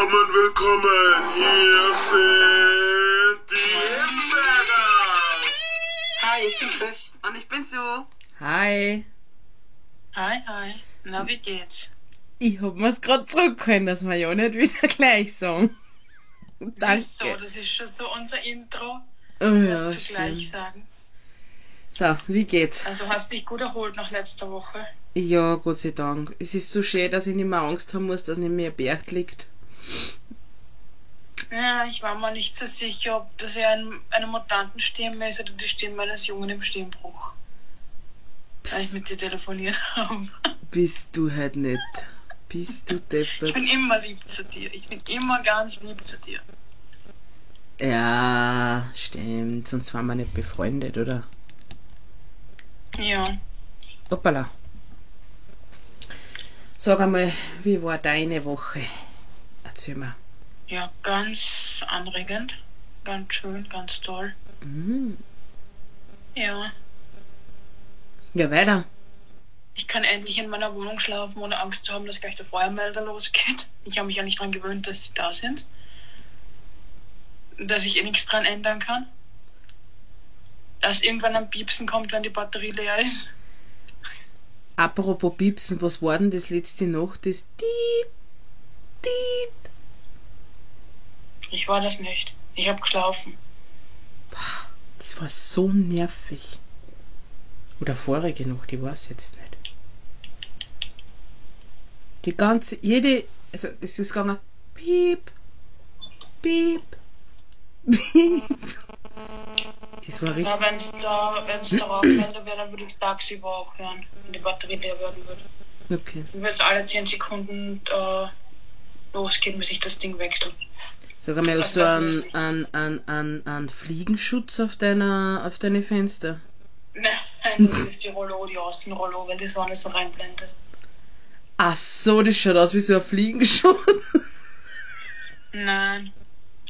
Willkommen, willkommen. Hier sind die Himbeeren. Hi, ich bin Chris. Und ich bin Sue. Hi. Hi, hi. Na, wie geht's? Ich hab mir's grad zurückgeholt, dass wir ja nicht wieder gleich sagen. Danke. Wieso? Das ist schon so unser Intro. Oh, ja, zu gleich stimmt. sagen. So, wie geht's? Also hast dich gut erholt nach letzter Woche. Ja, Gott sei Dank. Es ist so schön, dass ich nicht mehr Angst haben muss, dass nicht mehr ein Berg liegt. Ja, ich war mir nicht so sicher, ob das eher ein, eine Mutantenstimme ist oder die Stimme eines Jungen im Stimmbruch. Weil ich mit dir telefoniert habe. Bist du halt nicht. Bist du Ich deppert. bin immer lieb zu dir. Ich bin immer ganz lieb zu dir. Ja, stimmt. Sonst waren wir nicht befreundet, oder? Ja. Hoppala. Sag einmal, wie war deine Woche? Erzähl mal. Ja, ganz anregend. Ganz schön, ganz toll. Mhm. Ja. Ja, weiter. Ich kann endlich in meiner Wohnung schlafen, ohne Angst zu haben, dass gleich der Feuermelder losgeht. Ich habe mich ja nicht daran gewöhnt, dass sie da sind. Dass ich eh nichts dran ändern kann. Dass irgendwann ein Piepsen kommt, wenn die Batterie leer ist. Apropos Piepsen, was war denn das letzte Nacht? Das Tiet, Tiet. Ich war das nicht. Ich habe geschlafen. Das war so nervig. Oder vorige Nacht, ich weiß jetzt nicht. Die ganze, jede, also es ist gegangen, piep, piep, piep. Das war richtig. Na, wenn es da, wenn's da Rauchmelder wäre, dann würde ich das Taxi auch hören, wenn die Batterie leer werden würde. Okay. Würde es alle 10 Sekunden äh, losgehen, bis ich das Ding wechsle. Einmal, hast du einen, einen, einen, einen, einen Fliegenschutz auf deiner, auf deine Fenster? Nein, das ist die Rollo, die Außenrollo, wenn die Sonne so reinblendet. Ach so, das schaut aus wie so ein Fliegenschutz. Nein.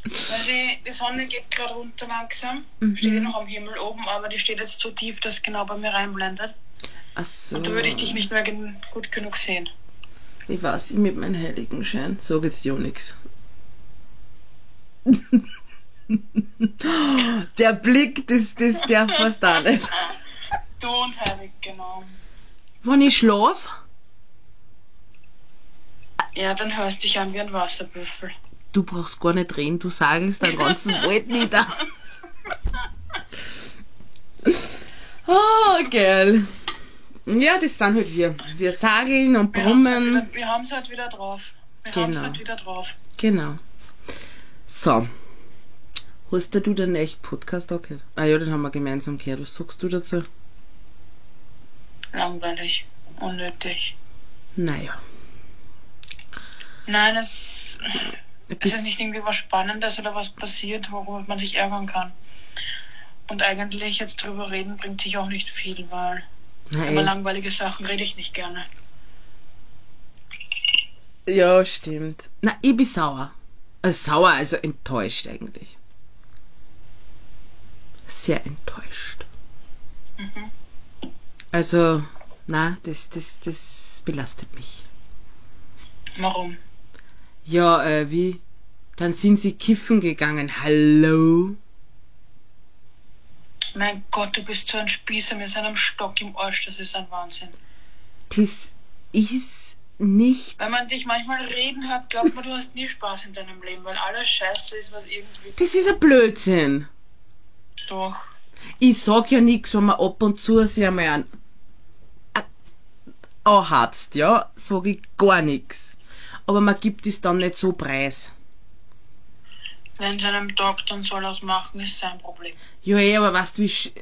Weil die, die Sonne geht gerade runter langsam. Mhm. Steht noch am Himmel oben, aber die steht jetzt so tief, dass genau bei mir reinblendet. Ach so. Und da würde ich dich nicht mehr gut genug sehen. Ich weiß, ich mit meinem Heiligenschein. Sag jetzt ja nix. Der Blick, das, das darf fast auch nicht. Du und Heilig, genau. Wenn ich schlaf, Ja, dann hörst du dich an wie ein Wasserbüffel. du brauchst gar nicht reden, du sagelst den ganzen Wald nieder. Oh, geil. Ja, das sind halt wir. Wir sageln und halt brummen. Wir haben es halt wieder drauf. Wir haben es Genau. halt wieder drauf. Genau. So. Hast du den echt Podcast auch gehört? Ah ja, den haben wir gemeinsam gehört. Was sagst du dazu? Langweilig. Unnötig. Naja. Nein, es, ist nicht irgendwie was Spannendes oder was passiert, worüber man sich ärgern kann. Und eigentlich jetzt drüber reden bringt sich auch nicht viel, weil über Nein. langweilige Sachen rede ich nicht gerne. Ja, stimmt. Na, ich bin sauer. Äh, sauer, also enttäuscht eigentlich. Sehr enttäuscht. Mhm. Also, na, das, das, das belastet mich. Warum? Ja, äh, wie? Dann sind sie kiffen gegangen. Hallo? Mein Gott, du bist so ein Spießer mit seinem Stock im Arsch, das ist ein Wahnsinn. Das ist nicht. Wenn man dich manchmal reden hört, glaubt man, du hast nie Spaß in deinem Leben, weil alles Scheiße ist, was irgendwie Das ist ein Blödsinn. doch. Ich sag ja nix, wenn man ab und zu sich einmal an anhatzt, ja, sag ich gar nix. Aber man gibt es dann nicht so preis. Wenn es einem taugt, dann soll er es machen, ist sein Problem. Ja, eh, aber weißt du, wie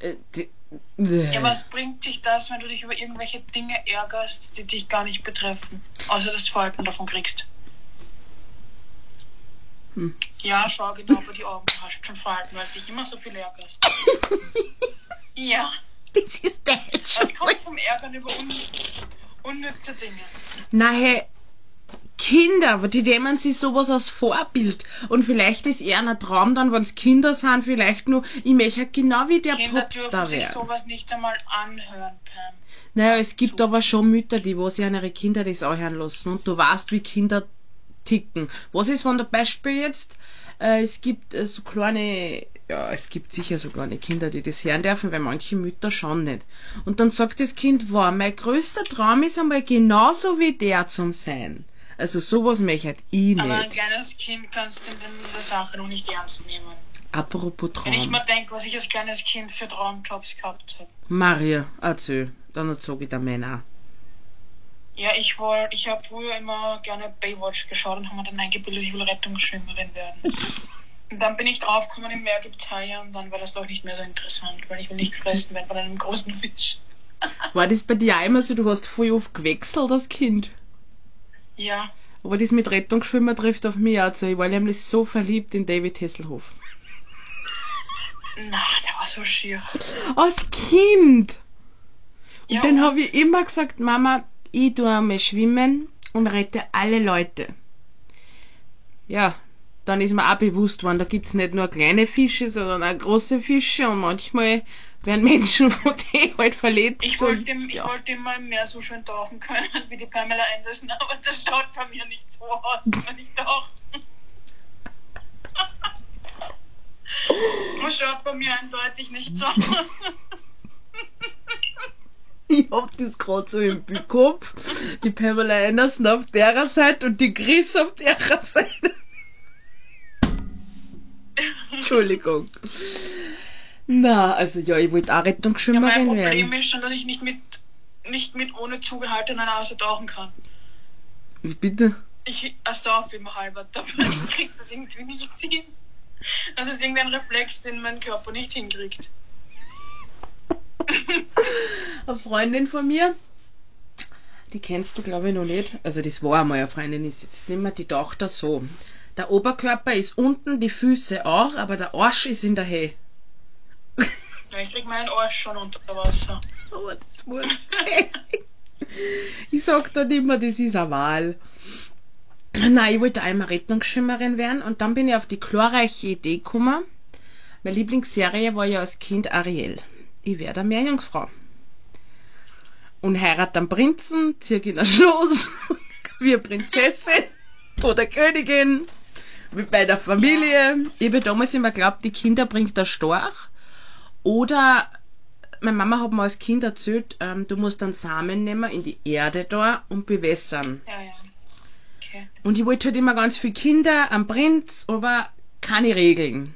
Ja, was bringt sich das, wenn du dich über irgendwelche Dinge ärgerst, die dich gar nicht betreffen? Außer dass du Falten davon kriegst. Hm. Ja, schau genau über die Augen, du hast schon Falten, weil du dich immer so viel ärgerst. Ja, das ist Deutsch. das kommt vom Ärgern über un unnütze Dinge. Nein, Kinder, die nehmen sich sowas als Vorbild. Und vielleicht ist eher ein Traum dann, wenn es Kinder sind, vielleicht nur, ich möchte halt genau wie der Kinder dürfen Popstar sich werden. sowas nicht einmal anhören, Pam. Naja, es gibt aber schon Mütter, die wo sich an ihre Kinder das anhören lassen. Und du weißt, wie Kinder ticken. Was ist, wenn der Beispiel jetzt, äh, es gibt äh, so kleine, ja, es gibt sicher so kleine Kinder, die das hören dürfen, weil manche Mütter schon nicht. Und dann sagt das Kind, wow, mein größter Traum ist einmal genauso wie der zum sein. Also sowas möchte ich Aber ein nicht. kleines Kind kannst du in der Sache noch nicht ernst nehmen. Apropos Wenn ich Traum. mal denke, was ich als kleines Kind für Traumjobs gehabt habe. Maria, erzähl. Dann erzähl ich der Männer. Ja, ich wollte, ich habe früher immer gerne Baywatch geschaut und habe mir dann eingebildet, ich will Rettungsschwimmerin werden. Und dann bin ich draufgekommen, im Meer gibt Haie und dann war das doch nicht mehr so interessant, weil ich will nicht gefressen werden von einem großen Fisch. War das bei dir immer so, du hast voll oft gewechselt als Kind? Ja, Aber das mit Rettungsschwimmer trifft auf mich auch zu. Ich war nämlich so verliebt in David Hasselhoff. na, der war so schier. Als Kind! Und Ja, dann habe ich immer gesagt, Mama, ich tue einmal schwimmen und rette alle Leute. Ja, dann ist mir auch bewusst worden, da gibt's nicht nur kleine Fische, sondern auch große Fische und manchmal werden Menschen von denen halt verletzt. Ich und, wollte, ich ja. wollte immer im Meer so schön tauchen können wie die Pamela Anderson, aber das schaut bei mir nicht so aus, wenn ich tauche. Das schaut bei mir eindeutig nicht so aus. Ich hab das gerade so im Kopf. Die Pamela Anderson auf der Seite und die Chris auf der Seite. Entschuldigung. Na, also ja, ich wollte auch Ja, mein Rettungsschwimmerin Problem werden. ist schon, dass ich nicht mit, nicht mit ohne zugehaltener Nase tauchen kann. Wie bitte? Ich ersaufe immer halber, aber ich krieg das irgendwie nicht hin. Das ist irgendwie ein Reflex, den mein Körper nicht hinkriegt. Eine Freundin von mir, die kennst du glaube ich noch nicht. Also das war einmal eine Freundin, ist jetzt nicht mehr, die taucht da so. Der Oberkörper ist unten, die Füße auch, aber der Arsch ist in der Höhe. Ich krieg meinen Arsch schon unter Wasser. Aber das muss. Ich sag dann immer, das ist eine Wahl. Nein, ich wollte einmal Rettungsschwimmerin werden und dann bin ich auf die glorreiche Idee gekommen. Meine Lieblingsserie war ja als Kind Ariel. Ich werde eine Meerjungfrau. Und heirat einen Prinzen, zieh in ein Schloss, wie eine Prinzessin oder Königin, mit meiner Familie. Ich habe damals immer geglaubt, die Kinder bringt der Storch. Oder meine Mama hat mir als Kind erzählt, ähm, du musst dann Samen nehmen in die Erde da und bewässern. Ja, ja. Okay. Und ich wollte halt immer ganz viele Kinder, einen Prinz, aber keine Regeln.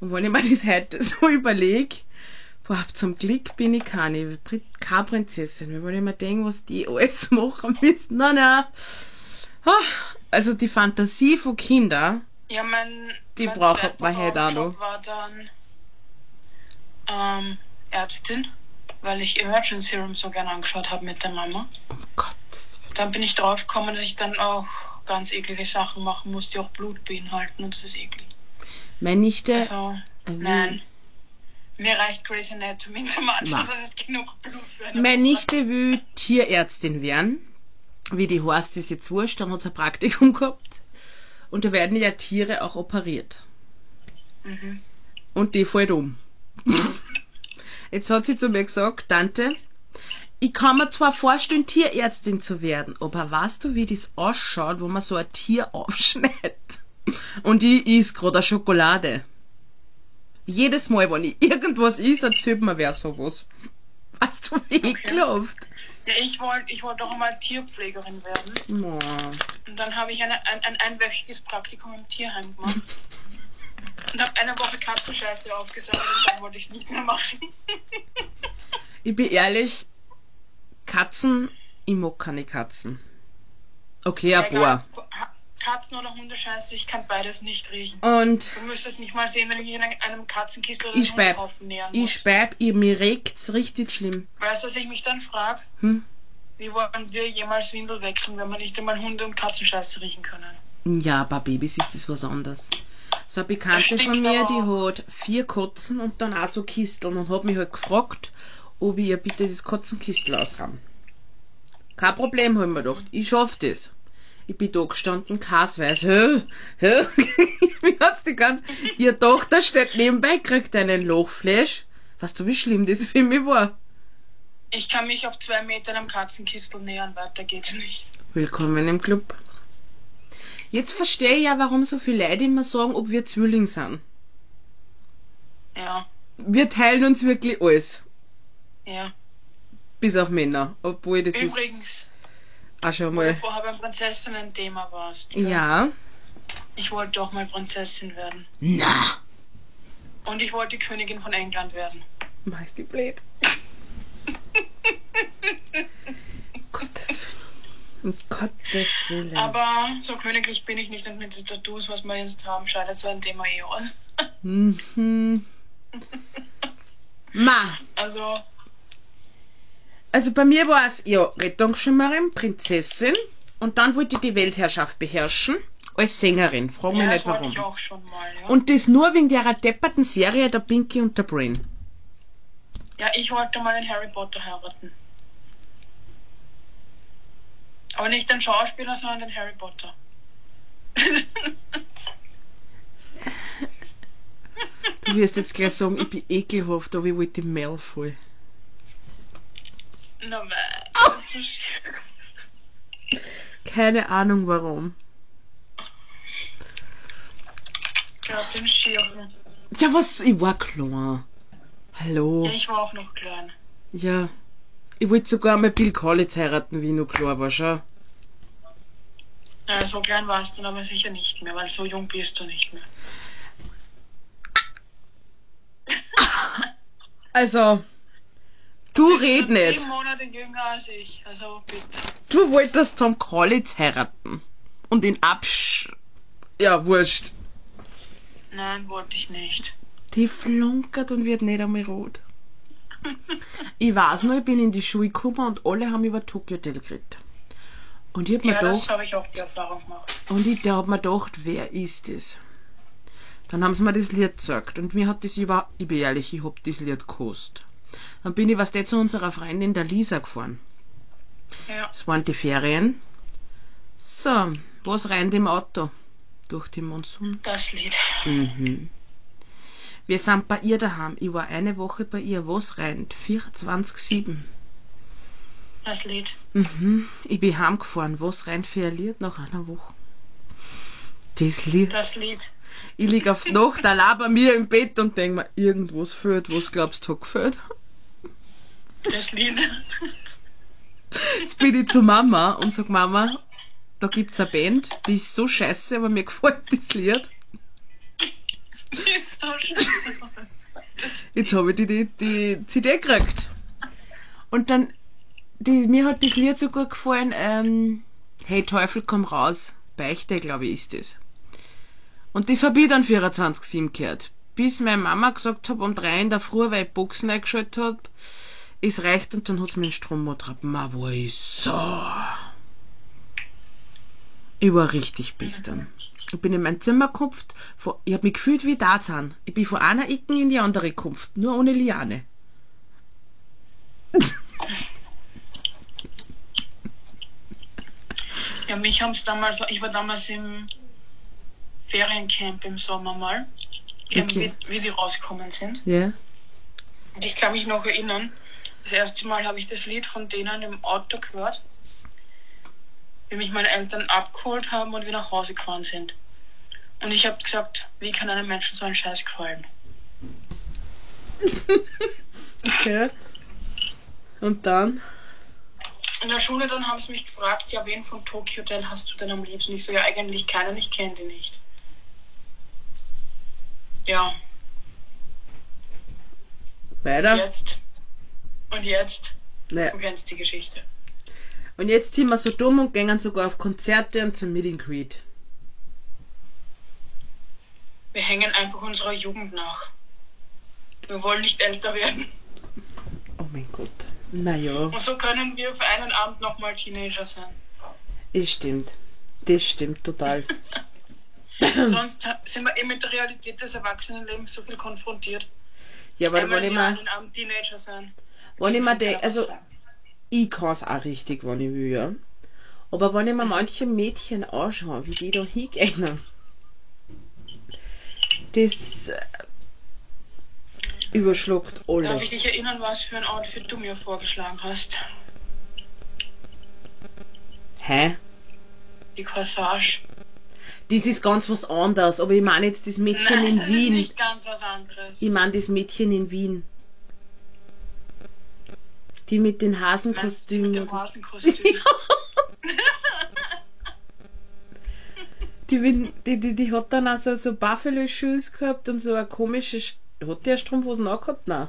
Und wenn ich mir das heute so überlege, boah, zum Glück bin ich keine, keine Prinzessin. Wenn ich mir denke, was die alles machen müssen, nein, nein. Ah, Also die Fantasie von Kindern, Ja, mein, Die braucht man halt auch noch. war dann ähm, Ärztin, weil ich Emergency Room so gerne angeschaut habe mit der Mama. um Gottes Willen. Dann bin ich drauf gekommen, dass ich dann auch ganz eklige Sachen machen muss, die auch Blut beinhalten und das ist eklig. Meine Nichte, Also, äh, nein. Mir reicht Grey's Anatomy zum Anschauen, das ist genug Blut für eine meine. Nichte will Tierärztin werden. Wie die heißt, ist jetzt wurscht, dann hat sie ein Praktikum gehabt. Und da werden ja Tiere auch operiert. Mhm. Und die fällt um. Jetzt hat sie zu mir gesagt, Tante, ich kann mir zwar vorstellen, Tierärztin zu werden, aber weißt du, wie das ausschaut, wo man so ein Tier aufschneidet? Und ich is gerade Schokolade. Jedes Mal, wenn ich irgendwas is, erzählt mir wer sowas. Weißt du, wie ekelhaft? Ja, ich wollte ich wollt auch einmal Tierpflegerin werden. Oh. Und dann habe ich eine, ein, ein einwöchiges Praktikum im Tierheim gemacht. Und habe eine Woche Katzenscheiße aufgesammelt und dann wollte ich es nicht mehr machen. Ich bin ehrlich, Katzen, ich mag keine Katzen. Okay, paar. Ha- Katzen- oder Hundescheiße, ich kann beides nicht riechen. Und Du müsstest mich mal sehen, wenn ich in einem- Katzenkistel oder ich Hundehaufen nähern ich muss. speib, ich, mir regt's richtig schlimm. Weißt du, was ich mich dann frage? Hm? Wie wollen wir jemals Windel wechseln, wenn wir nicht einmal Hunde- und Katzenscheiße riechen können? Ja, bei Babys ist das was anderes. So eine Bekannte von mir, die hat vier Katzen und dann auch so Kisteln und hat mich halt gefragt, ob ich ihr bitte das Katzenkistel ausrahm. Kein Problem, haben wir gedacht. Ich schaff das. Ich bin da gestanden, Kasweis, hä? Hä? Wie hat's die ganze... Ihre Tochter steht nebenbei, kriegt einen Lochflash. Weißt du, wie schlimm das für mich war? Ich kann mich auf zwei Meter einem Katzenkistel nähern, weiter geht's nicht. Willkommen im Club. Jetzt verstehe ich ja, warum so viele Leute immer sagen, ob wir Zwilling sind. Ja, Wir teilen uns wirklich alles. ja. Bis auf Männer. Obwohl das Übrigens, ist auch schon wo du mal. vorher beim Prinzessinnen-Thema warst. gell? Ja. Ich wollte auch mal Prinzessin werden. Na. Und ich wollte Königin von England werden. Meinst du blöd? Gottes Willen. Um Gottes Willen. Aber so königlich bin ich nicht und mit den Tattoos, was wir jetzt haben, scheidet so ein Thema eh aus. Mhm. Ma, Also, also bei mir war es ja Rettungsschwimmerin, Prinzessin und dann wollte ich die Weltherrschaft beherrschen als Sängerin. Frag mich ja, nicht warum. ich auch schon mal, ja. Und das nur wegen der depperten Serie der Pinky und der Brain. ja, ich wollte mal den Harry Potter heiraten. Aber nicht den Schauspieler, sondern den Harry Potter. Du wirst jetzt gleich sagen, ich bin ekelhaft, aber ich wollte Malfoy. Na, das ist Keine Ahnung warum. gerade den Schirchen. Ja, was? Ich war klar. Hallo. Ja, ich war auch noch klein. Ja. Ich wollte sogar mal Bill Collins heiraten, wie ich noch klar war, schau. Ja, so klein warst du aber sicher nicht mehr, weil so jung bist du nicht mehr. Also, du bist red nicht. Sieben Monate jünger als ich, also bitte. Du wolltest Tom Collins heiraten. Und ihn absch... Ja, wurscht. Nein, wollte ich nicht. Die flunkert und wird nicht einmal rot. Ich weiß nur, ich bin in die Schule gekommen und alle haben über Tokyo Hotel geredet. Und ich hab mir Ja, das gedacht, habe ich auch die Erfahrung gemacht. und ich da hab mir gedacht, wer ist das? Dann haben sie mir das Lied gesagt und mir hat das über, ich bin ehrlich, ich hab das Lied gekostet. Dann bin ich was der zu unserer Freundin der Lisa gefahren. Ja. Es waren die Ferien. So, was rennt im Auto? Durch die Monsun. Das Lied. Mhm. Wir sind bei ihr daheim. Ich war eine Woche bei ihr. Was rennt? 24-7. Das Lied. Mhm. Ich bin heimgefahren. Was rennt für ein Lied nach einer Woche? Das Lied. Das Lied. Ich lieg auf die Nacht allein bei mir im Bett und denk mir, irgendwas fehlt. Was glaubst du, hat gefehlt? Das Lied. Jetzt bin ich zu Mama und sag, Mama, da gibt's eine Band, die ist so scheiße, aber mir gefällt das Lied. ist so schön. Jetzt habe ich die, die, die CD gekriegt. Und dann, die, mir hat das Lied so gut gefallen, ähm, Hey Teufel, komm raus. Beichte, glaube ich, ist das. Und das habe ich dann 24-7 gehört. Bis meine Mama gesagt hat, um drei in der Früh, weil ich Boxen eingeschaltet habe, es reicht und dann hat mir den Strom getragen. Ma, wo ich so. Ich war richtig bistern. Ich bin in mein Zimmer gekupft, ich habe mich gefühlt wie Tarzan. Ich bin von einer Ecke in die andere gekupft, nur ohne Liane. Ja, mich haben's damals, ich war damals im Feriencamp im Sommer mal, Okay. wie, wie die rausgekommen sind. Ja? Und ich kann mich noch erinnern, das erste Mal habe ich das Lied von denen im Auto gehört, wie mich meine Eltern abgeholt haben und wir nach Hause gefahren sind. Und ich habe gesagt, wie kann einem Menschen so ein Scheiß gefallen? Okay. Und dann? In der Schule dann haben sie mich gefragt, ja, wen von Tokyo Hotel hast du denn am liebsten? Ich so, ja, eigentlich keinen, ich kenne die nicht. Ja, Weiter? jetzt. Und jetzt, Naja. du kennst die Geschichte. Und jetzt sind wir so dumm und gehen sogar auf Konzerte und zum Meet and Greet. Wir hängen einfach unserer Jugend nach. Wir wollen nicht älter werden. Oh mein Gott. Naja, Und so können wir für einen Abend nochmal Teenager sein. das stimmt. Das stimmt total. Sonst sind wir eben mit der Realität des Erwachsenenlebens so viel konfrontiert. Ja, aber wenn ich mal, Abend Teenager sein. wenn ich mal Kann de, also sein. ich kann's auch richtig, wenn ich will, ja. Aber wenn ich mir manche Mädchen anschaue, wie die da hingehen, das überschluckt Darf ich alles. dich erinnern, was für ein Outfit du mir vorgeschlagen hast? Hä? Die Corsage. Das ist ganz was anderes, aber ich meine jetzt das Mädchen Nein, in das Wien. ist nicht ganz was anderes. Ich meine das Mädchen in Wien. Die mit den Hasenkostümen. Mit dem Hasenkostüm. Die, Win- die, die, die hat dann auch so, so Buffalo-Shoes gehabt und so eine komische. Hat eine Strumpfhosen angehabt? Nein.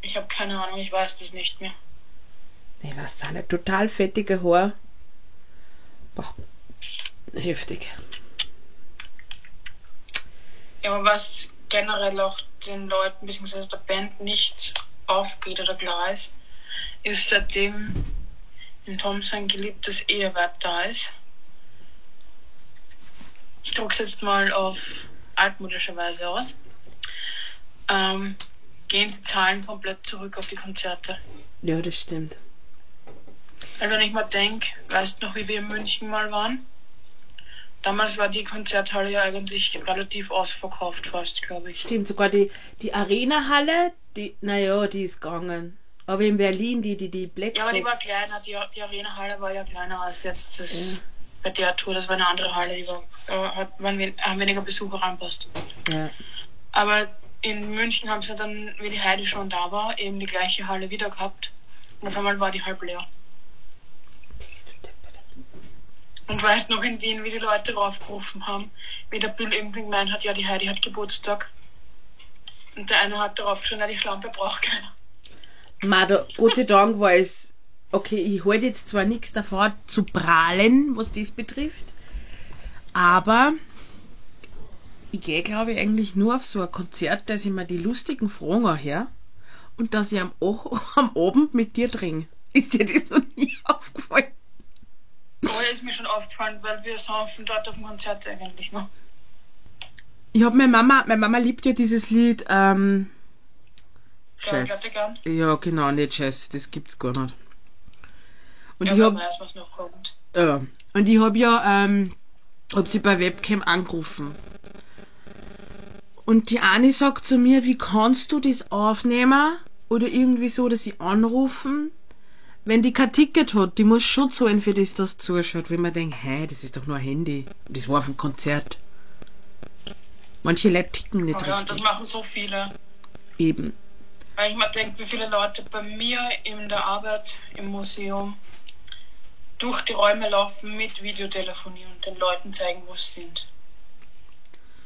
Ich habe keine Ahnung, ich weiß das nicht mehr. Ich weiß auch nicht. Total fettige Haar. Boah. Heftig. Ja, aber was generell auch den Leuten bzw. der Band nicht aufgeht oder klar ist, ist seitdem in Tom sein geliebtes Ehewerk da ist. Ich drück's jetzt mal auf altmodische Weise aus. Ähm, gehen die Zahlen komplett zurück auf die Konzerte. Ja, das stimmt. Weil wenn ich mal denke, weißt du noch, wie wir in München mal waren? Damals war die Konzerthalle ja eigentlich relativ ausverkauft fast, glaube ich. Stimmt, sogar die, die Arena-Halle, die, naja, die ist gegangen. Aber in Berlin, die, die, die Black Ja, aber die war kleiner, die, die Arena-Halle war ja kleiner als jetzt das Ja. bei der Tour, das war eine andere Halle, die war, äh, hat waren haben weniger Besucher reinpasst. Ja. Aber in München haben sie dann, wie die Heidi schon da war, eben die gleiche Halle wieder gehabt. Und auf einmal war die halb leer. Und weißt noch in Wien, wie die Leute raufgerufen haben, wie der Bill irgendwie gemeint hat, ja, die Heidi hat Geburtstag. Und der eine hat darauf schon, ja, die Schlampe braucht keiner. Ma, da, Gott sei Dank war es, okay, ich halte jetzt zwar nichts davor zu prahlen, was das betrifft, aber ich gehe, glaube ich, eigentlich nur auf so ein Konzert, dass ich mir die lustigen Fragen her und dass ich am, O- am Abend mit dir trinke. Ist dir das noch nie aufgefallen? Aber ist mir schon aufgefallen, weil wir saufen dort auf dem Konzert eigentlich noch. Ich habe meine Mama, meine Mama liebt ja dieses Lied, ähm, Jazz. gern. Ja, genau, nicht Jazz, das gibt's gar nicht. Und ja, ich wer hab, weiß, was noch kommt. Ja. Und ich habe ja, ähm, hab sie bei Webcam angerufen. Und die eine sagt zu mir, wie kannst du das aufnehmen? Oder irgendwie so, dass sie anrufen, wenn die kein Ticket hat. Die muss schon zahlen für das, das zuschaut. Wenn man denkt, hä, das ist doch nur ein Handy. Das war auf dem Konzert. Manche Leute ticken nicht Oh ja, und das richtig. machen so viele. Eben. Weil ich mal denke, wie viele Leute bei mir in der Arbeit im Museum durch die Räume laufen mit Videotelefonie und den Leuten zeigen, wo sie sind.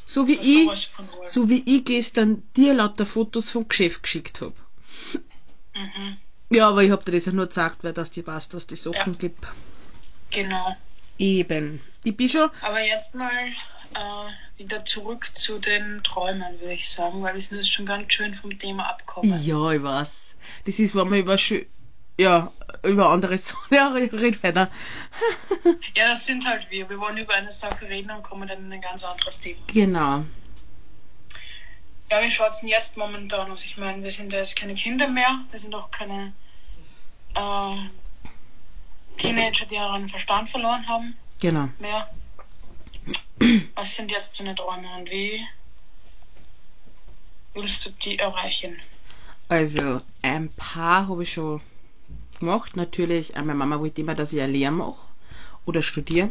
So wie ich, so wie ich gestern dir lauter Fotos vom Geschäft geschickt habe. Mhm, Ja, aber ich hab dir das ja nur gesagt, weil das die weiß, dass die Sachen Ja. gibt. genau. Eben. Ich bin schon. Aber jetzt mal äh, wieder zurück zu den Träumen, würde ich sagen, weil wir sind jetzt schon ganz schön vom Thema abgekommen. Ja, ich weiß. Das ist, wenn man über schö ja, über andere Sachen. Ja, red weiter. Ja, das sind halt wir. Wir wollen über eine Sache reden und kommen dann in ein ganz anderes Thema. genau. Ja, wie schaut's denn jetzt momentan aus? Ich meine, wir sind ja jetzt keine Kinder mehr, wir sind auch keine äh, Teenager, die ihren Verstand verloren haben Genau. mehr. Was sind jetzt deine Träume und wie willst du die erreichen? Also, ein paar habe ich schon gemacht. Natürlich, äh, meine Mama wollte immer, dass ich eine Lehre mache oder studiere.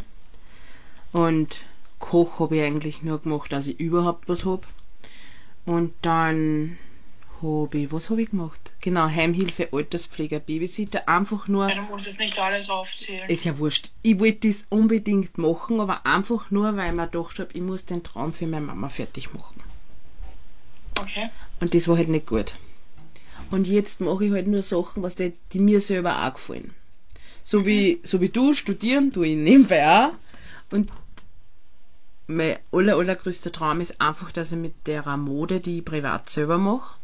Und Koch habe ich eigentlich nur gemacht, dass ich überhaupt was habe. Und dann habe ich, was habe ich gemacht? Genau, Heimhilfe, Alterspfleger, Babysitter. Einfach nur, Ja, du musst jetzt nicht alles aufzählen. ist ja wurscht. Ich wollte das unbedingt machen, aber einfach nur, weil ich mir gedacht habe, ich muss den Traum für meine Mama fertig machen. Okay. Und das war halt nicht gut. Und jetzt mache ich halt nur Sachen, was die, die mir selber auch gefallen. So wie, so wie du studieren, tue ich nebenbei auch. Und mein aller, allergrößter Traum ist einfach, dass ich mit der Mode, die ich privat selber mache,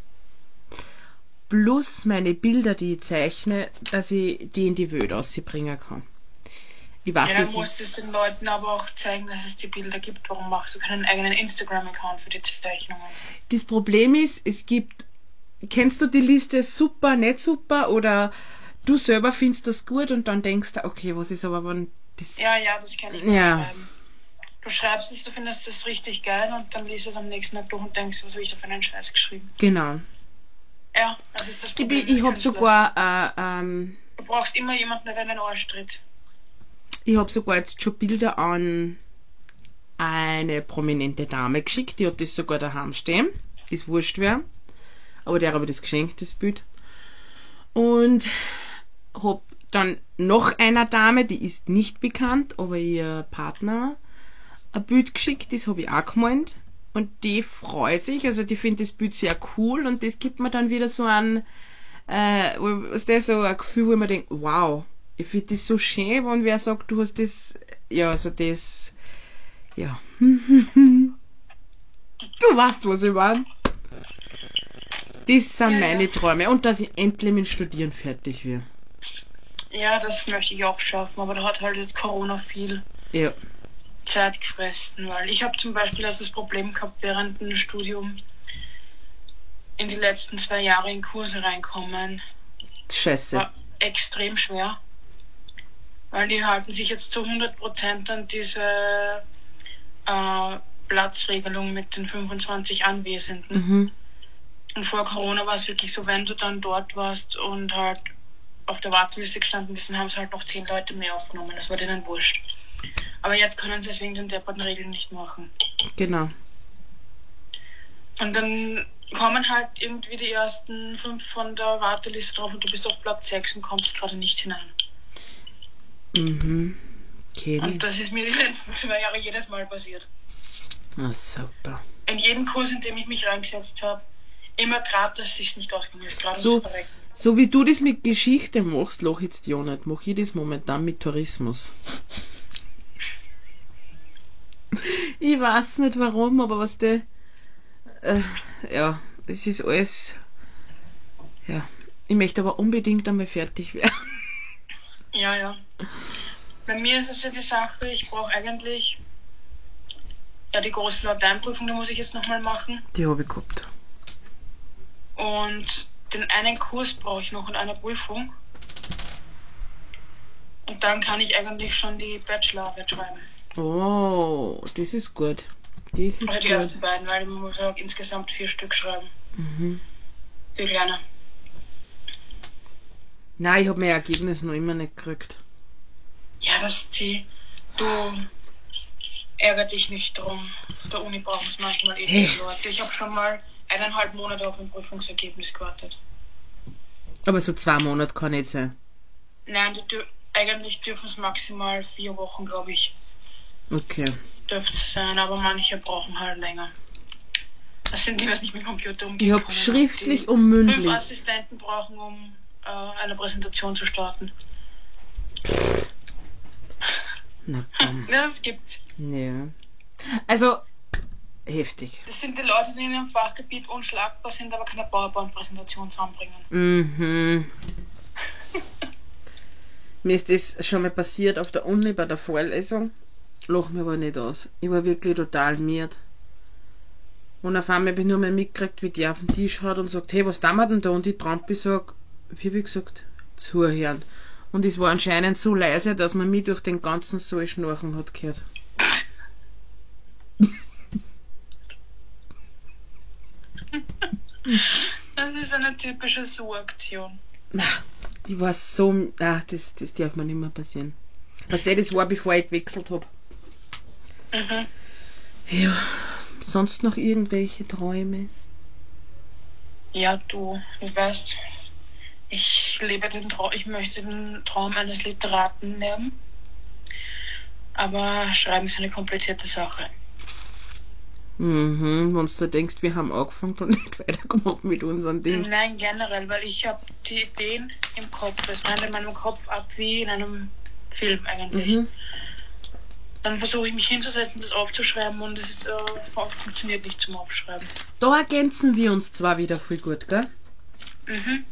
plus meine Bilder, die ich zeichne, dass ich die in die Welt ausbringen kann. Ich weiß, Ja, dann musst du es den Leuten aber auch zeigen, dass es die Bilder gibt. Warum machst du keinen eigenen Instagram-Account für die Zeichnungen? das Problem ist, es gibt, kennst du die Liste super, nicht super oder du selber findest das gut und dann denkst du, okay, was ist aber, wenn das, Ja, ja, das kann ich Ja. nicht schreiben. Du schreibst es, du findest es richtig geil und dann liest du es am nächsten Tag durch und denkst, was habe ich da für einen Scheiß geschrieben? genau. Ja, das ist das Ich, Problem. ich des habe sogar, äh, ähm, Du brauchst immer jemanden, der deinen Arsch tritt. ich habe sogar jetzt schon Bilder an eine prominente Dame geschickt, die hat das sogar daheim stehen. Ist wurscht wer. Aber der habe ich das geschenkt, das Bild. Und hab dann noch einer Dame, die ist nicht bekannt, aber ihr Partner ein Bild geschickt, das habe ich auch gemeint. Und die freut sich, also die findet das Bild sehr cool und das gibt mir dann wieder so ein, äh, was der so ein Gefühl, wo man denkt, wow, ich finde das so schön, wenn wer sagt, du hast das, ja, so das, ja. du weißt, was ich meine. Das sind Ja, meine ja. Träume und dass ich endlich mit Studieren fertig werde. Ja, das möchte ich auch schaffen, aber da hat halt jetzt Corona viel Ja. Zeit gefressen, weil ich habe zum Beispiel also das Problem gehabt, während dem Studium in die letzten zwei Jahre in Kurse reinkommen. Scheiße. War extrem schwer, weil die halten sich jetzt zu 100% an diese äh, Platzregelung mit den 25 Anwesenden. Mhm. Und vor Corona war es wirklich so, wenn du dann dort warst und halt auf der Warteliste gestanden bist, dann haben sie halt noch zehn Leute mehr aufgenommen. Das war denen wurscht. Aber jetzt können sie es wegen den depperten Regeln nicht machen. Genau. Und dann kommen halt irgendwie die ersten fünf von der Warteliste drauf und du bist auf Platz 6 und kommst gerade nicht hinein. Mhm. Ich. Und das ist mir die letzten zwei Jahre jedes Mal passiert. Ah, super. In jedem Kurs, in dem ich mich reingesetzt habe, immer gerade, dass es nicht ausgegangen ist, gerade So. So wie du das mit Geschichte machst, lach jetzt ja nicht. Mach ich das momentan mit Tourismus. Ich weiß nicht warum, aber was der. Äh, ja, es ist alles. Ja. Ich möchte aber unbedingt einmal fertig werden. Ja, ja. Bei mir ist es ja die Sache, ich brauche eigentlich ja die große Lateinprüfung, die muss ich jetzt nochmal machen. Die habe ich gehabt. Und den einen Kurs brauche ich noch und eine Prüfung. Und dann kann ich eigentlich schon die Bachelorarbeit schreiben. Oh, das ist gut. Das ist Oder die gut. ersten beiden, weil man muss auch insgesamt vier Stück schreiben. Mhm. Viel kleiner. Nein, ich habe mein Ergebnis noch immer nicht gekriegt. Ja, das die. Du ärgere dich nicht drum. Auf der Uni brauchen es manchmal eh Hey. Leute. Ich habe schon mal eineinhalb Monate auf ein Prüfungsergebnis gewartet. Aber so zwei Monate kann nicht sein. Nein, dür eigentlich dürfen es maximal vier Wochen, glaube ich, Okay. dürfte es sein, aber manche brauchen halt länger. Das sind die, was nicht mit Computer umgehen Ich habe schriftlich und fünf mündlich. Assistenten brauchen, um äh, eine Präsentation zu starten. Na komm. Ja, das gibt's. Ja. Also, heftig. Das sind die Leute, die in ihrem Fachgebiet unschlagbar sind, aber keine PowerPoint-Präsentation zusammenbringen. Mhm. Mir ist das schon mal passiert auf der Uni bei der Vorlesung. Lach mir aber nicht aus. Ich war wirklich total miert. Und auf einmal habe ich nur mal mitgekriegt, wie die auf den Tisch hat und sagt, hey, was wir denn da? Und die Trampe sagt, wie ich gesagt, zuhören. Und es war anscheinend so leise, dass man mich durch den ganzen Saal schnarchen hat gehört. Das ist eine typische Suaktion. Na, Ich war so, ah, das, das darf mir nicht mehr passieren. Was der das war, bevor ich gewechselt habe. Mhm. Ja, sonst noch irgendwelche Träume? Ja, du, du weißt, ich lebe den Traum, ich möchte den Traum eines Literaten leben. Aber Schreiben ist eine komplizierte Sache. Mhm, wenn du denkst, wir haben angefangen und nicht weitergemacht mit unseren Dingen. Nein, generell, weil ich habe die Ideen im Kopf. Es rennt in meinem Kopf ab wie in einem Film eigentlich. Mhm. Dann versuche ich mich hinzusetzen, das aufzuschreiben und es ist, äh, fun- funktioniert nicht zum Aufschreiben. Da ergänzen wir uns zwar wieder viel gut, gell? Mhm.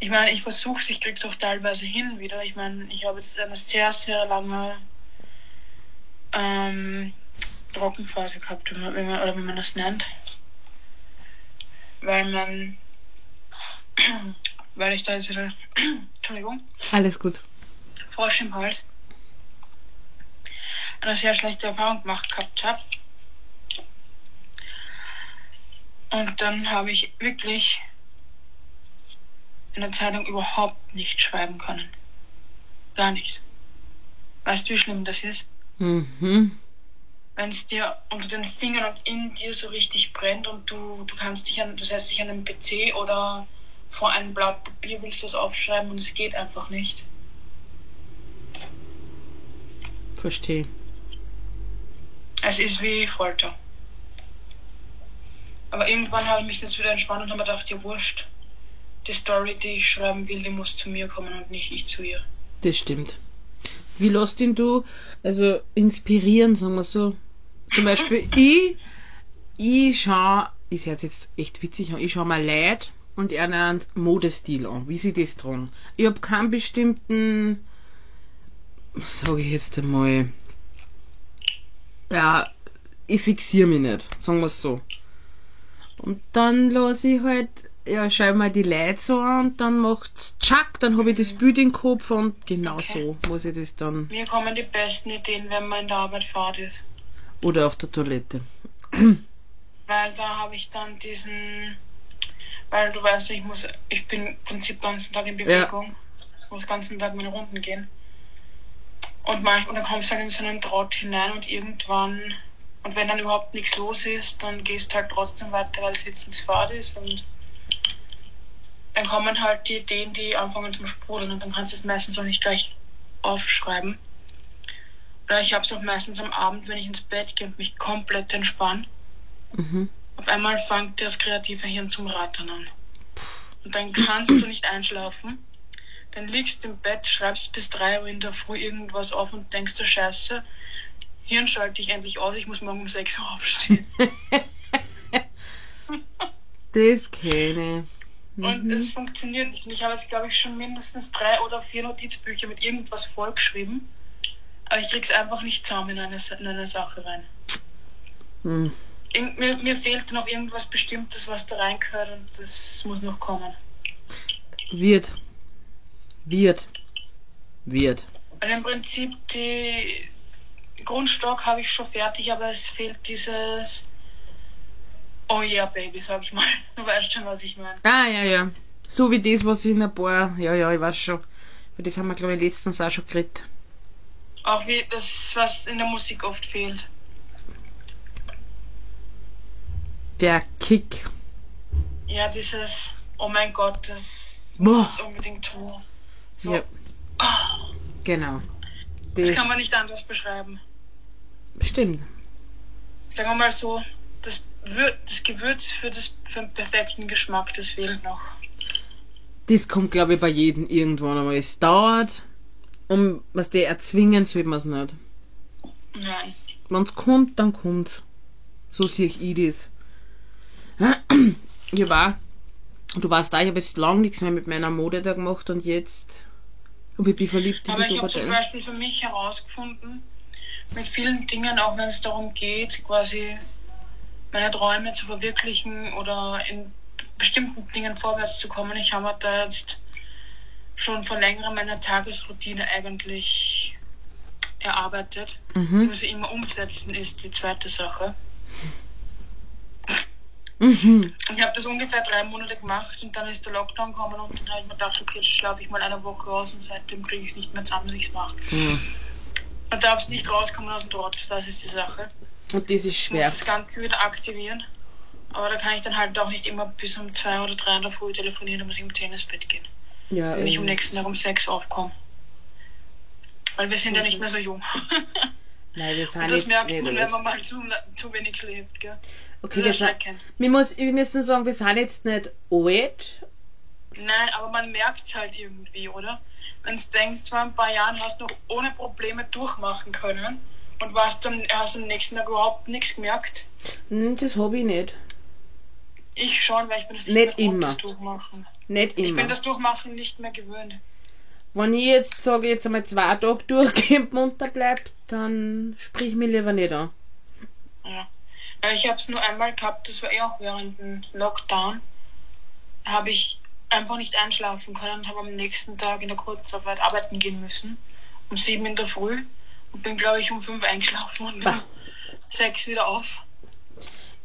Ich meine, ich versuche es, ich krieg's auch teilweise hin wieder. Ich meine, ich habe jetzt eine sehr, sehr lange ähm, Trockenphase gehabt, wie man, oder wie man das nennt. Weil man, weil ich da jetzt wieder, Entschuldigung, Alles gut. Frosch im Hals, eine sehr schlechte Erfahrung gemacht gehabt habe. Und dann habe ich wirklich in der Zeitung überhaupt nicht schreiben können. Gar nicht. Weißt du, wie schlimm das ist? Mhm. Wenn es dir unter den Fingern und in dir so richtig brennt und du, du kannst dich an, du setzt dich an den PC oder vor einem Blatt Papier willst du es aufschreiben und es geht einfach nicht. Verstehe. Es ist wie Folter. Aber irgendwann habe ich mich jetzt wieder entspannt und habe mir gedacht, ja wurscht. Die Story, die ich schreiben will, die muss zu mir kommen und nicht ich zu ihr. Das stimmt. Wie lässt ihn du, also inspirieren, sagen wir so? Zum Beispiel, ich, ich schau, ich hört jetzt echt witzig an, ich schau mal Leute und einen Modestil an, wie sie das tragen. Ich hab keinen bestimmten, sage ich jetzt einmal, ja, ich fixiere mich nicht, sagen wir so. Und dann lasse ich halt, ja, schau mal die Leute so an und dann macht's tschack, dann habe ich das Bild im Kopf und genau Okay. so muss ich das dann. Mir kommen die besten Ideen, wenn man in der Arbeit fahrt ist. Oder auf der Toilette. Weil da habe ich dann diesen, weil du weißt, ich muss, ich bin im Prinzip den ganzen Tag in Bewegung, muss den ganzen Tag meine Runden gehen. Und, manch, und dann kommst du halt in so einen Trott hinein und irgendwann, und wenn dann überhaupt nichts los ist, dann gehst du halt trotzdem weiter, weil es jetzt ins Fahrt ist und dann kommen halt die Ideen, die anfangen zum Sprudeln und dann kannst du es meistens auch nicht gleich aufschreiben. Oder ich habe es auch meistens am Abend, wenn ich ins Bett gehe und mich komplett entspanne. Mhm. Auf einmal fängt das kreative Hirn zum Rattern an. Und dann kannst du nicht einschlafen. Dann liegst du im Bett, schreibst bis 3 Uhr in der Früh irgendwas auf und denkst du, scheiße, Hirn schalte ich endlich aus, ich muss morgen um 6 Uhr aufstehen. Das kenne ich. Und Mhm. es funktioniert nicht. Und ich habe jetzt, glaube ich, schon mindestens drei oder vier Notizbücher mit irgendwas vollgeschrieben. Aber ich krieg's einfach nicht zusammen in eine, in eine Sache rein. Mhm. Mir, mir fehlt noch irgendwas Bestimmtes, was da reingehört und das muss noch kommen. Wird. Wird. Wird. Weil im Prinzip die Grundstock habe ich schon fertig, aber es fehlt dieses Oh yeah, Baby, sag ich mal. Du weißt schon, was ich meine. Ah, ja, ja. So wie das, was in ein paar, ja, ja, ich weiß schon. Weil das haben wir, glaube ich, letztens auch schon geredet. Auch wie das, was in der Musik oft fehlt. Der Kick. Ja, dieses Oh mein Gott, das Boah. muss ich unbedingt tun. So. Ja, Ah, genau. das Das kann man nicht anders beschreiben. Stimmt. Sagen wir mal so, das, das Gewürz für, das, für den perfekten Geschmack, das fehlt noch. Das kommt, glaube ich, bei jedem irgendwann einmal. Es dauert. Und was der erzwingen soll man es nicht. Nein. Wenn es kommt, dann kommt. So sehe ich das. Ich war, du weißt da, ich habe jetzt lang nichts mehr mit meiner Mode da gemacht und jetzt habe ich mich verliebt in Aber ich habe zum. Beispiel für mich herausgefunden, mit vielen Dingen, auch wenn es darum geht, quasi meine Träume zu verwirklichen oder in bestimmten Dingen vorwärts zu kommen. Ich habe da jetzt schon vor längerem meine Tagesroutine eigentlich erarbeitet. Mhm. Nur sie immer umsetzen ist die zweite Sache. Mhm. Und ich habe das ungefähr drei Monate gemacht und dann ist der Lockdown gekommen und dann habe ich mir gedacht, okay, jetzt schlafe ich mal eine Woche aus und seitdem kriege ich es nicht mehr zusammen, dass ich es mache. Ja. Man darf nicht rauskommen aus dem Trott, das ist die Sache. Und das ist Ich muss schwer. das Ganze wieder aktivieren. Aber da kann ich dann halt auch nicht immer bis um zwei oder drei in der Früh telefonieren, da muss ich um zehn ins Bett gehen. Ja, Wenn ich am nächsten Tag um sechs aufkomme. Weil wir sind ja nicht mehr so jung. Nein, wir sind Und das nicht, merkt nicht man, wenn man mal zu, zu wenig schläft, gell? Okay, wir, sind, erkennt. wir, muss, wir müssen sagen, wir sind jetzt nicht alt. Nein, aber man merkt es halt irgendwie, oder? Wenn du denkst, vor ein paar Jahren hast du noch ohne Probleme durchmachen können und warst dann, hast am nächsten Tag überhaupt nichts gemerkt. Nein, das habe ich nicht. Ich schon, weil ich bin das Nicht gewohnt, immer. das Durchmachen. Nicht Ich immer. bin das Durchmachen nicht mehr gewöhnt. Wenn ich jetzt sage, jetzt einmal zwei Tage durchgehend munter bleibt, dann sprich mich lieber nicht an. Ja. Ich habe es nur einmal gehabt, das war eh auch während dem Lockdown. Habe ich einfach nicht einschlafen können und habe am nächsten Tag in der Kurzarbeit arbeiten gehen müssen. Um sieben in der Früh und bin, glaube ich, um fünf eingeschlafen und um sechs wieder auf.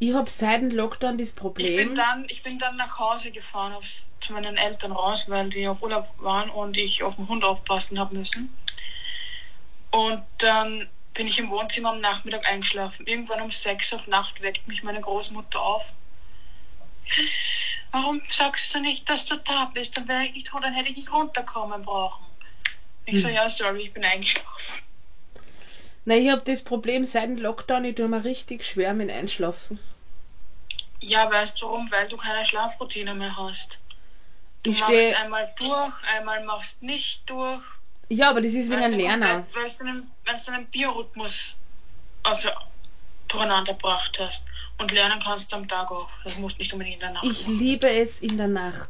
Ich hab seit dem Lockdown das Ich bin Problem. dann, ich bin dann nach Hause gefahren aufs, zu meinen Eltern raus, weil die auf Urlaub waren und ich auf den Hund aufpassen habe müssen. Und dann bin ich im Wohnzimmer am Nachmittag eingeschlafen. Irgendwann um sechs auf Nacht weckt mich meine Großmutter auf. Warum sagst du nicht, dass du da bist? Dann wäre ich nicht, dann hätte ich nicht runterkommen brauchen. Ich so, Hm. ja, sorry, ich bin eingeschlafen. Na, ich hab das Problem seit dem Lockdown, ich tue mir richtig schwer mit Einschlafen. Ja, weißt du warum? Weil du keine Schlafroutine mehr hast. Du Ich machst einmal durch, einmal machst nicht durch. Ja, aber das ist Weil ein Lerner. komplett- Weil du einen, weil du einen Biorhythmus also, durcheinander gebracht hast. Und lernen kannst du am Tag auch. Das musst nicht unbedingt in der Nacht Ich machen. liebe es in der Nacht.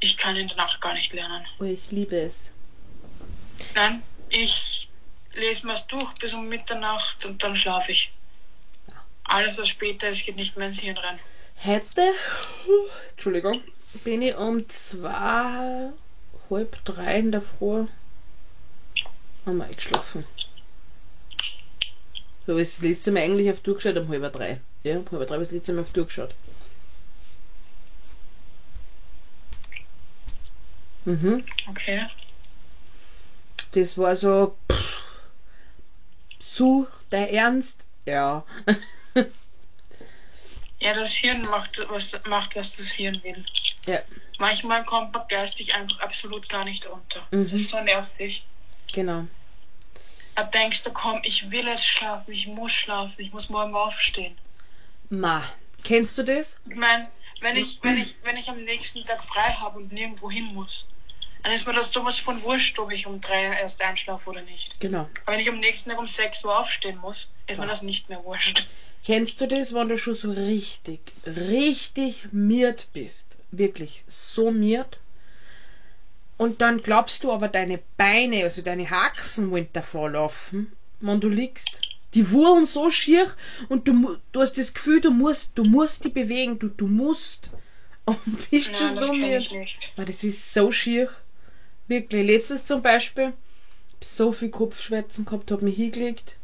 Ich kann in der Nacht gar nicht lernen. Oh, ich liebe es. Nein, ich lese mir's durch bis um Mitternacht und dann schlafe ich. Alles, was später ist, geht nicht mehr ins Hirn rein. Heute, Entschuldigung, bin ich um zwei, halb drei in der Früh einmal eingeschlafen. So habe ich das letzte Mal eigentlich auf Tour geschaut um halb drei. Ja, um halb drei habe ich das letzte Mal auf Tour geschaut. Mhm. Okay. Das war so, pff, so, der Ernst? Ja. Ja, das Hirn macht was, macht, was das Hirn will. ja, Manchmal kommt man geistig einfach absolut gar nicht runter. Mhm. Das ist so nervig. genau. Da denkst du, komm, ich will jetzt schlafen, ich muss schlafen, ich muss morgen aufstehen. Ma, kennst du das? Ich meine, wenn ich, wenn ich, wenn ich am nächsten Tag frei habe und nirgendwo hin muss, dann ist mir das sowas von wurscht, ob ich um drei erst einschlafe oder nicht. Genau. Aber wenn ich am nächsten Tag um 6 Uhr aufstehen muss, ist mir Ja. das nicht mehr wurscht. Kennst du das, wenn du schon so richtig, richtig miert bist? Wirklich so miert. Und dann glaubst du aber deine Beine, also deine Haxen wollen davor laufen, wenn du liegst. Die wurden so schier und du, du hast das Gefühl, du musst, du musst die bewegen, du, du musst. Und bist Nein, schon das so miert. ich nicht. Aber das ist so schier. Wirklich. Letztes zum Beispiel, so viel Kopfschmerzen gehabt, hab mich hingelegt.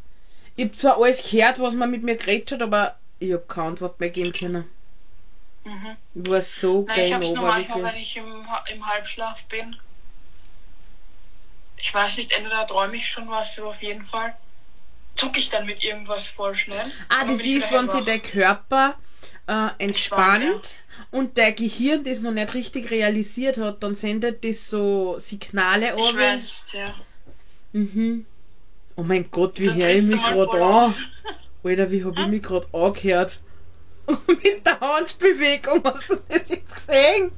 Ich hab zwar alles gehört, was man mit mir geredet hat, aber ich hab keine Antwort mehr geben können. Mhm. Ich war so Na, ich hab's nur manchmal, Wirklich. wenn ich im, im Halbschlaf bin. Ich weiß nicht, entweder träume ich schon was, aber auf jeden Fall zucke ich dann mit irgendwas voll schnell. Ah, das ist, wenn sich der Körper äh, Entspannt, und der Gehirn das noch nicht richtig realisiert hat, dann sendet das so Signale Ich an. weiß, ja. Mhm. Oh mein Gott, wie höre ich mich gerade an? Alter, wie hab ich mich gerade angehört? Mit der Handbewegung hast du das jetzt gesehen?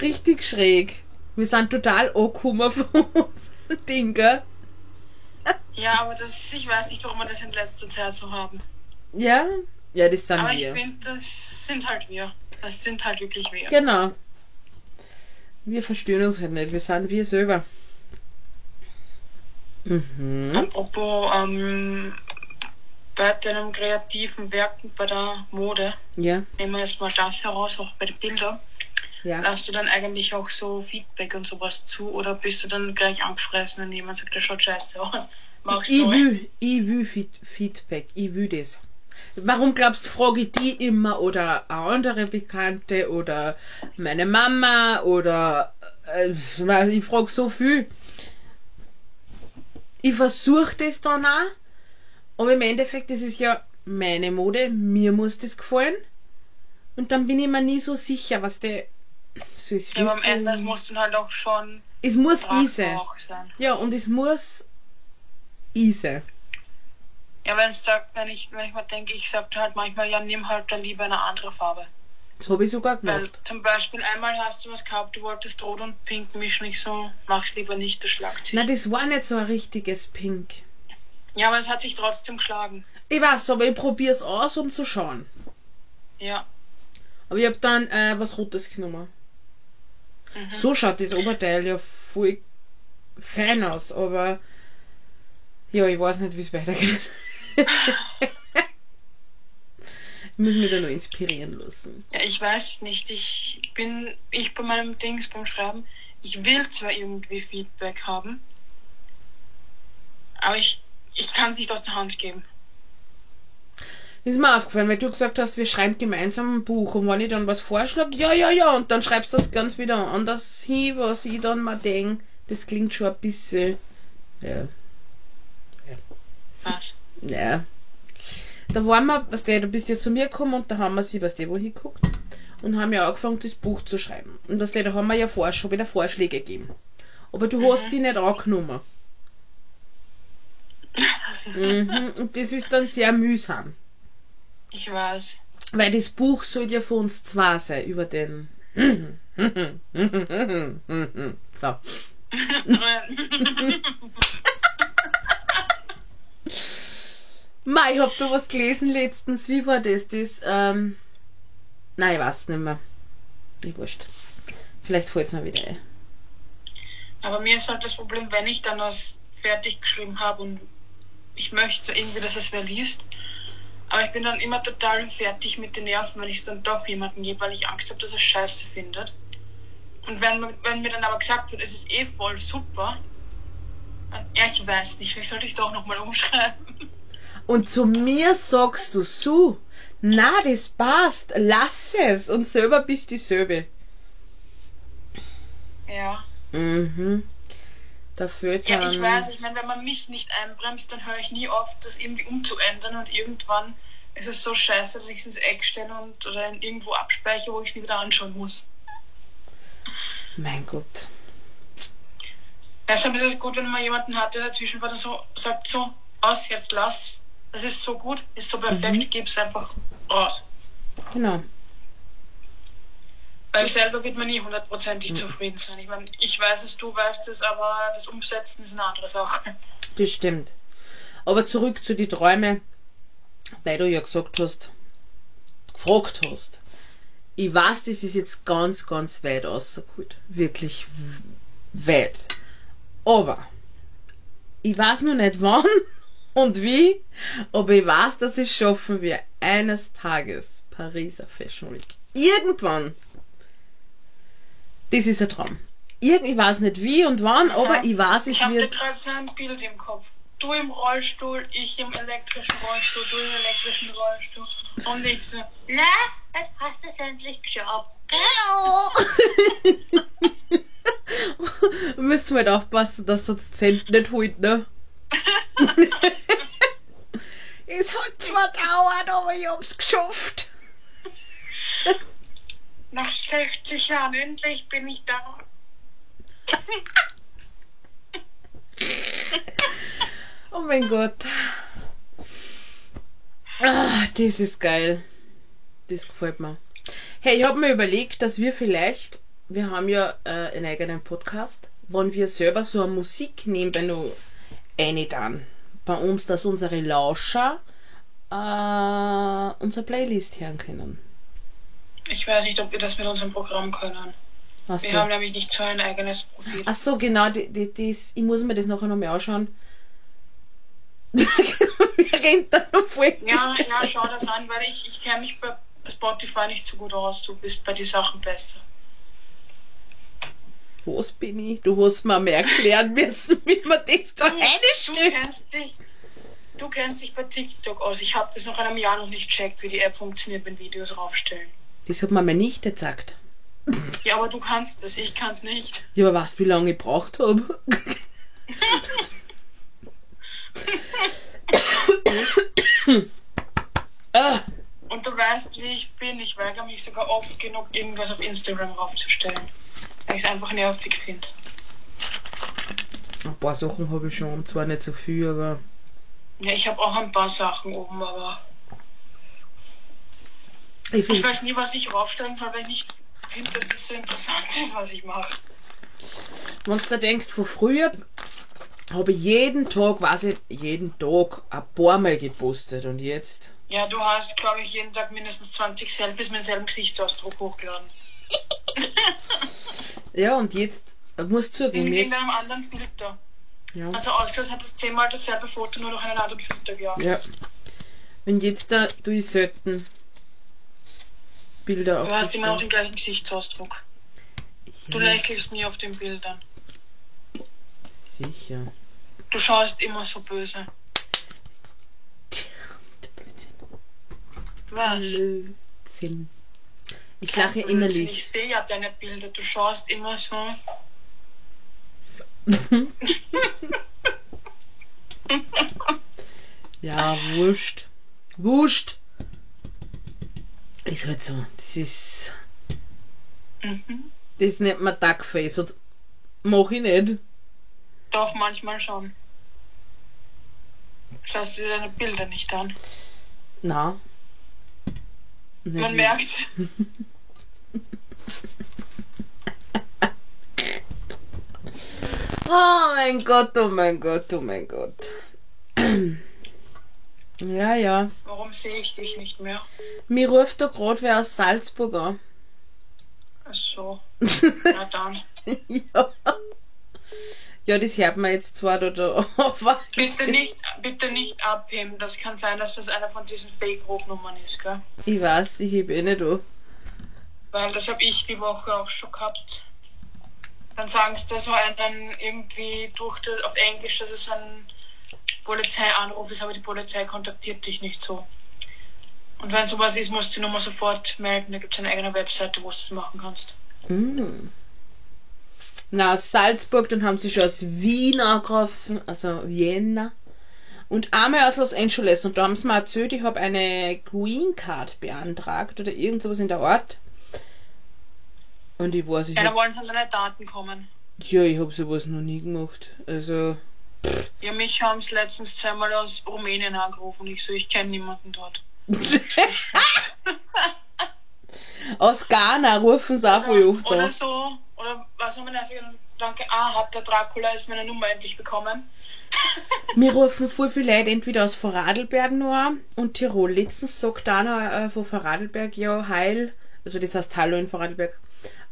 Richtig schräg. Wir sind total angekommen von unserem Ding, gell? Ja, aber das, ich weiß nicht, warum wir das in letzter Zeit so haben. Ja? Ja, das sind aber ich wir. finde, das sind halt wir. Das sind halt wirklich wir. Genau. Wir verstehen uns halt nicht, wir sind wir selber. Mhm. Apropos, ähm, bei deinem kreativen Werken bei der Mode, Ja, nehmen wir jetzt mal das heraus, auch bei den Bildern. ja. Lässt du dann eigentlich auch so Feedback und sowas zu oder bist du dann gleich angefressen und jemand sagt, das schaut scheiße aus? Machst Ich du will, ich will Feed Feedback, ich will das. Warum glaubst du, frage ich die immer oder eine andere Bekannte oder meine Mama oder äh, ich frage so viel. Ich versuche das dann auch, aber im Endeffekt, das ist ja meine Mode, mir muss das gefallen. Und dann bin ich mir nie so sicher, was der so ist. Ja, aber am Ende muss dann halt auch schon es muss easy. Ja, und es muss easy. Ja, wenn es sagt, wenn ich, wenn ich mal denke, ich sag halt manchmal, ja, nimm halt da lieber eine andere Farbe. Das habe ich sogar Weil gemacht. zum Beispiel einmal hast du was gehabt, du wolltest rot und pink mischen, ich so, mach's lieber nicht, das schlagt sich. Na, das war nicht so ein richtiges Pink. Ja, aber es hat sich trotzdem geschlagen. Ich weiß, aber ich probier's aus, um zu schauen. Ja. Aber ich hab dann äh, was Rotes genommen. Mhm. So schaut das Oberteil ja voll fein aus, aber ja, ich weiß nicht, wie es weitergeht. Ich muss mich da noch inspirieren lassen. Ja, ich weiß nicht. Ich bin, ich bei meinem Dings beim Schreiben, ich will zwar irgendwie Feedback haben, aber ich, ich kann es nicht aus der Hand geben. Ist mir aufgefallen, weil du gesagt hast, wir schreiben gemeinsam ein Buch und wenn ich dann was vorschlage, ja, ja, ja, und dann schreibst du das ganz wieder anders hin, was ich dann mal denke, das klingt schon ein bisschen, ja, Was? Ja. Da waren wir, was der, du bist ja zu mir gekommen und da haben wir sie, was der wo hingeguckt und haben ja angefangen, das Buch zu schreiben. Und was der, da haben wir ja vor, schon wieder Vorschläge gegeben. Aber du hast die nicht angenommen. Mhm. Und das ist dann sehr mühsam. Ich weiß. Weil das Buch soll ja für uns zwei sein, über den. So. Mei, ich hab da was gelesen letztens. Wie war das? Das, ähm. Nein, ich weiß nicht mehr. Ich wurscht. Vielleicht fällt's mir wieder ein. Aber mir ist halt das Problem, wenn ich dann was fertig geschrieben habe und ich möchte so irgendwie, dass es wer liest. Aber ich bin dann immer total fertig mit den Nerven, wenn ich es dann doch jemandem gebe, weil ich Angst habe, dass er Scheiße findet. Und wenn, wenn mir dann aber gesagt wird, es ist eh voll super, dann, ja, ich weiß nicht, vielleicht sollte ich doch nochmal umschreiben. Und zu mir sagst du so, na, das passt, lass es. Und selber bist dieselbe. Ja. Mhm. Da fühlt's Ja, ich weiß, ich meine, wenn man mich nicht einbremst, dann höre ich nie auf, das irgendwie umzuändern und irgendwann ist es so scheiße, dass ich es ins Eck stelle und oder in irgendwo abspeichere, wo ich es nie wieder anschauen muss. Mein Gott. Deshalb ist es gut, wenn man jemanden hat, der dazwischen war und so sagt, so, aus, jetzt lass. Das ist so gut, ist so perfekt, Mhm. gib's einfach raus. Genau. Weil selber wird man nie hundertprozentig Mhm. zufrieden sein. Ich meine, ich weiß es, du weißt es, aber das Umsetzen ist eine andere Sache. Das stimmt. Aber zurück zu die Träume, weil du ja gesagt hast, gefragt hast. Ich weiß, das ist jetzt ganz, ganz weit rausgeholt. Wirklich weit. Aber ich weiß noch nicht wann und wie, aber ich weiß, dass ich schaffen wir eines Tages Pariser Fashion Week. Irgendwann. Das ist ein Traum. Irgend, ich weiß nicht wie und wann, aber ich weiß, Ich es habe gerade so ein Bild im Kopf. Du im Rollstuhl, ich im elektrischen Rollstuhl, du im elektrischen Rollstuhl. Und ich so, Na, jetzt du es endlich geschafft. Müssen wir halt aufpassen, dass uns das Zelt nicht holt, ne? es hat zwar gedauert, aber ich hab's geschafft. nach 60 Jahren endlich bin ich da. Oh mein Gott. Ah, das ist geil. Das gefällt mir. Hey, ich habe mir überlegt, dass wir vielleicht, wir haben ja äh, einen eigenen Podcast, wenn wir selber so eine Musik nebenbei noch eine dann. Bei uns, dass unsere Lauscher äh, unsere Playlist hören können. Ich weiß nicht, ob wir das mit unserem Programm können. Ach Wir so. haben nämlich nicht so ein eigenes Profil. Ach so, genau, die, die, das, ich muss mir das nachher noch mal anschauen. wir reden da noch voll. Ja, ja, schau das an, weil ich, ich kenne mich bei Spotify nicht so gut aus. Du bist bei den Sachen besser. Was bin ich? Du hast mir mehr erklären müssen, wie man das da Du reinstellt. kennst dich, du kennst dich bei TikTok aus. Ich habe das noch in einem Jahr noch nicht checkt, wie die App funktioniert, wenn Videos raufstellen. Das hat mir meine Nichte gesagt. Ja, aber du kannst es, ich kann es nicht. Ja, aber weißt du, wie lange ich gebraucht habe? ah, Und du weißt, wie ich bin. Ich weigere mich sogar oft genug, irgendwas auf Instagram raufzustellen. Weil ich es einfach nervig finde. ein paar Sachen habe ich schon, zwar nicht so viel, aber Ja, ich habe auch ein paar Sachen oben, aber ich ich weiß nie, was ich raufstellen soll, weil ich nicht finde, dass es so interessant ist, was ich mache. wenn du da denkst, von früher habe ich jeden Tag, weiß ich, jeden Tag ein paar Mal gepostet und jetzt, Ja, du hast, glaube ich, jeden Tag mindestens 20 Selfies mit demselben Gesichtsausdruck hochgeladen. ja, und jetzt, ich muss In zugeben, jetzt, irgendeinem anderen Filter. ja. Also ausgelöst hat das zehnmal dasselbe Foto, nur durch einen anderen Filter gejagt. Ja. Und jetzt da tue ich selten Bilder auf Du hast immer noch den gleichen Gesichtsausdruck. Du lächelst nie auf den Bildern. Sicher. Du schaust immer so böse. Der Blödsinn. Was? Blödsinn. Ich lache Ich innerlich. sehe ja deine Bilder, du schaust immer so. ja, wurscht. Wurscht. Ist halt so. Das ist. Mhm. Das nennt man Duckface und mach ich nicht. Doch, manchmal schon. Schaust du dir deine Bilder nicht an. Na. Man merkt. Oh mein Gott, oh mein Gott, oh mein Gott. Ja, ja. Warum sehe ich dich nicht mehr? Mir ruft da grad wer aus Salzburg an. Ach so. Na dann. ja. Ja, das hört man jetzt zwar da, da aber. Bitte nicht, bitte nicht abheben. Das kann sein, dass das einer von diesen Fake-Rufnummern ist, gell? Ich weiß, ich heb eh nicht an. Weil das habe ich die Woche auch schon gehabt. Dann sagen sie da so einen irgendwie durch das, auf Englisch, dass es ein Polizeianruf ist, aber die Polizei kontaktiert dich nicht so. Und wenn sowas ist, musst du die Nummer sofort melden. Da gibt es eine eigene Webseite, wo du es machen kannst. Mm. Na, aus Salzburg, dann haben sie schon aus Wien angerufen, also Vienna. Und einmal aus Los Angeles. Und da haben sie mir erzählt, ich habe eine Green Card beantragt oder irgend sowas in der Art. Und ich weiß, ich Ja, da wollen sie an deine Daten kommen. ja, ich habe sowas noch nie gemacht. Also, Ja, mich haben sie letztens zweimal aus Rumänien angerufen. Ich so, ich kenne niemanden dort. aus Ghana rufen sie auch voll oft Oder so, oder was haben wir denn? Danke, ah, hat der Dracula jetzt meine Nummer endlich bekommen? Mir rufen voll viele Leute entweder aus Vorarlberg noch an und Tirol. Letztens sagt einer äh, von Vorarlberg, ja, heil, also das heißt Hallo in Vorarlberg,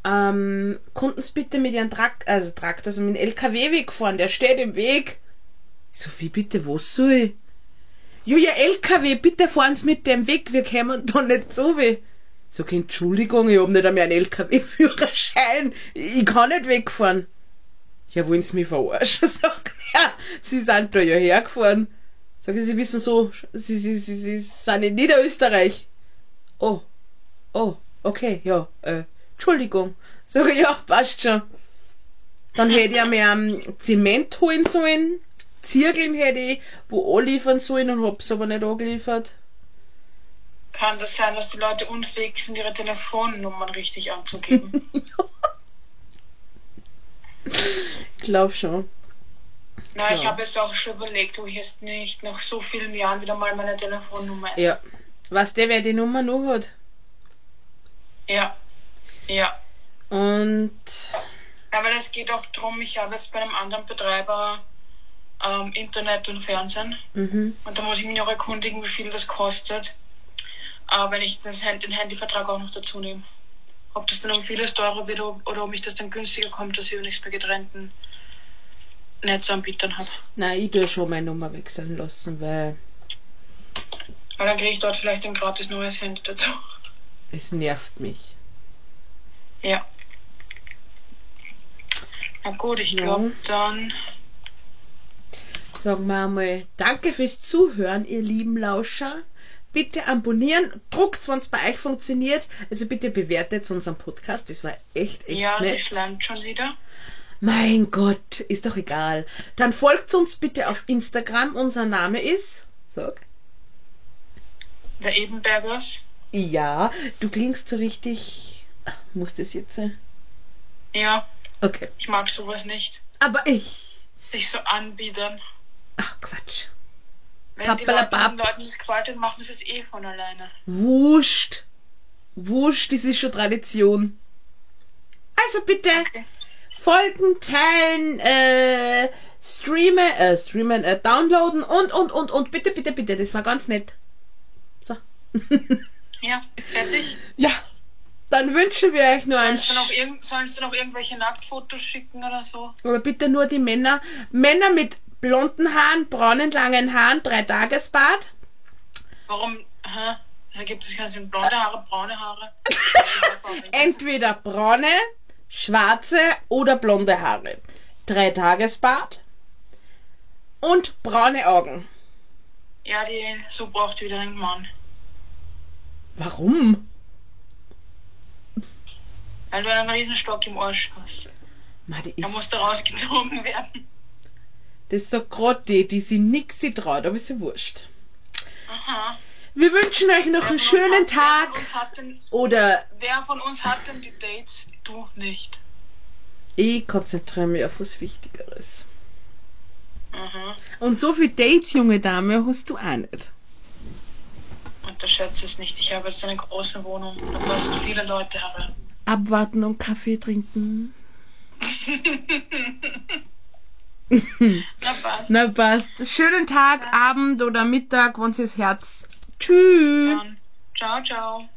ähm, konnten Sie bitte mit Ihrem Trakt, also Trakt, also mit dem LKW wegfahren, der steht im Weg. Ich so, wie bitte, was soll ich? Ja, LKW, bitte fahren Sie mit dem weg, wir kämen da nicht so weh. Sag ich, Entschuldigung, ich hab nicht einmal einen LKW-Führerschein, ich kann nicht wegfahren. Ja, wollen Sie mich verarschen? Sagt er. Sie sind da ja hergefahren. Sag ich, Sie wissen so, Sie, Sie, Sie, Sie sind in Niederösterreich. Oh, oh, okay, ja, äh, Entschuldigung. Sag ich, ja, passt schon. Dann hätte ich mir ähm, Zement holen sollen, Zirkeln hätte ich, wo anliefern sollen und hab's aber nicht angeliefert. Kann das sein, dass die Leute unfähig sind, ihre Telefonnummern richtig anzugeben? Ich glaub schon. Na, ich Ja. habe es auch schon überlegt, ob ich jetzt nicht nach so vielen Jahren wieder mal meine Telefonnummer. Ja. Was der, wer die Nummer noch hat? Ja. Ja. Und Aber es geht auch darum, ich habe jetzt bei einem anderen Betreiber ähm, Internet und Fernsehen. mhm. Und da muss ich mich noch erkundigen, wie viel das kostet. Aber wenn ich das, den Handyvertrag auch noch dazu nehme. Ob das dann um vieles teurer wird oder ob mich das dann günstiger kommt, dass ich nichts bei getrennten Netzanbietern habe. Nein, ich tue schon meine Nummer wechseln lassen, weil Weil dann kriege ich dort vielleicht ein gratis neues Handy dazu. es nervt mich. Ja. Na gut, ich Ja. glaube dann. Sagen wir einmal, danke fürs Zuhören, ihr lieben Lauscher. Bitte abonnieren, druckt, wenn es bei euch funktioniert. Also bitte bewertet unseren Podcast. Das war echt, echt Ja, sie nett. schleimt schon wieder. Mein Gott, ist doch egal. Dann folgt uns bitte auf Instagram. Unser Name ist. Sag. Der Ebenbergers. Ja, du klingst so richtig. Ach, Muss das jetzt sein? Ja, Okay. ich mag sowas nicht. Aber ich. Sich so anbiedern. Ach, Quatsch. Wenn die Leute, Leuten das gefällt, dann machen sie es eh von alleine. Wurscht. Wurscht, das ist schon Tradition. Also bitte Okay. folgen, teilen, äh, streamen, äh, streamen, äh, downloaden und, und, und, und bitte, bitte, bitte, das war ganz nett. So. Ja, fertig. ja, dann wünschen wir euch nur ein... Du noch, irgend, sollst du noch irgendwelche Nacktfotos schicken oder so? Aber bitte nur die Männer. Männer mit blonden Haaren, braunen, langen Haaren, drei Tagesbad. Warum? Hä? Da gibt es keine blonde Haare, braune Haare. Entweder braune, schwarze oder blonde Haare. Drei Tagesbad und braune Augen. Ja, die so braucht wieder einen Mann. Warum? Weil du einen Riesenstock im Arsch hast. Ma, die Er ist, musste rausgezogen werden. das ist so gerade die, die sich nix sie traut, aber ist ja wurscht. Aha. Wir wünschen euch noch Wer einen schönen hat, Wer Tag von, uns hat denn, oder wer von uns hat denn die Dates? Du nicht. ich konzentriere mich auf was Wichtigeres. Aha. Und so viele Dates, junge Dame, hast du auch nicht. Unterschätze es nicht. Ich habe jetzt eine große Wohnung. Da passen viele Leute herein. Abwarten und Kaffee trinken. Na passt. Na passt. Schönen Tag, Abend oder Mittag, wenn Sie das Herz. Tschüss. Ciao, ciao.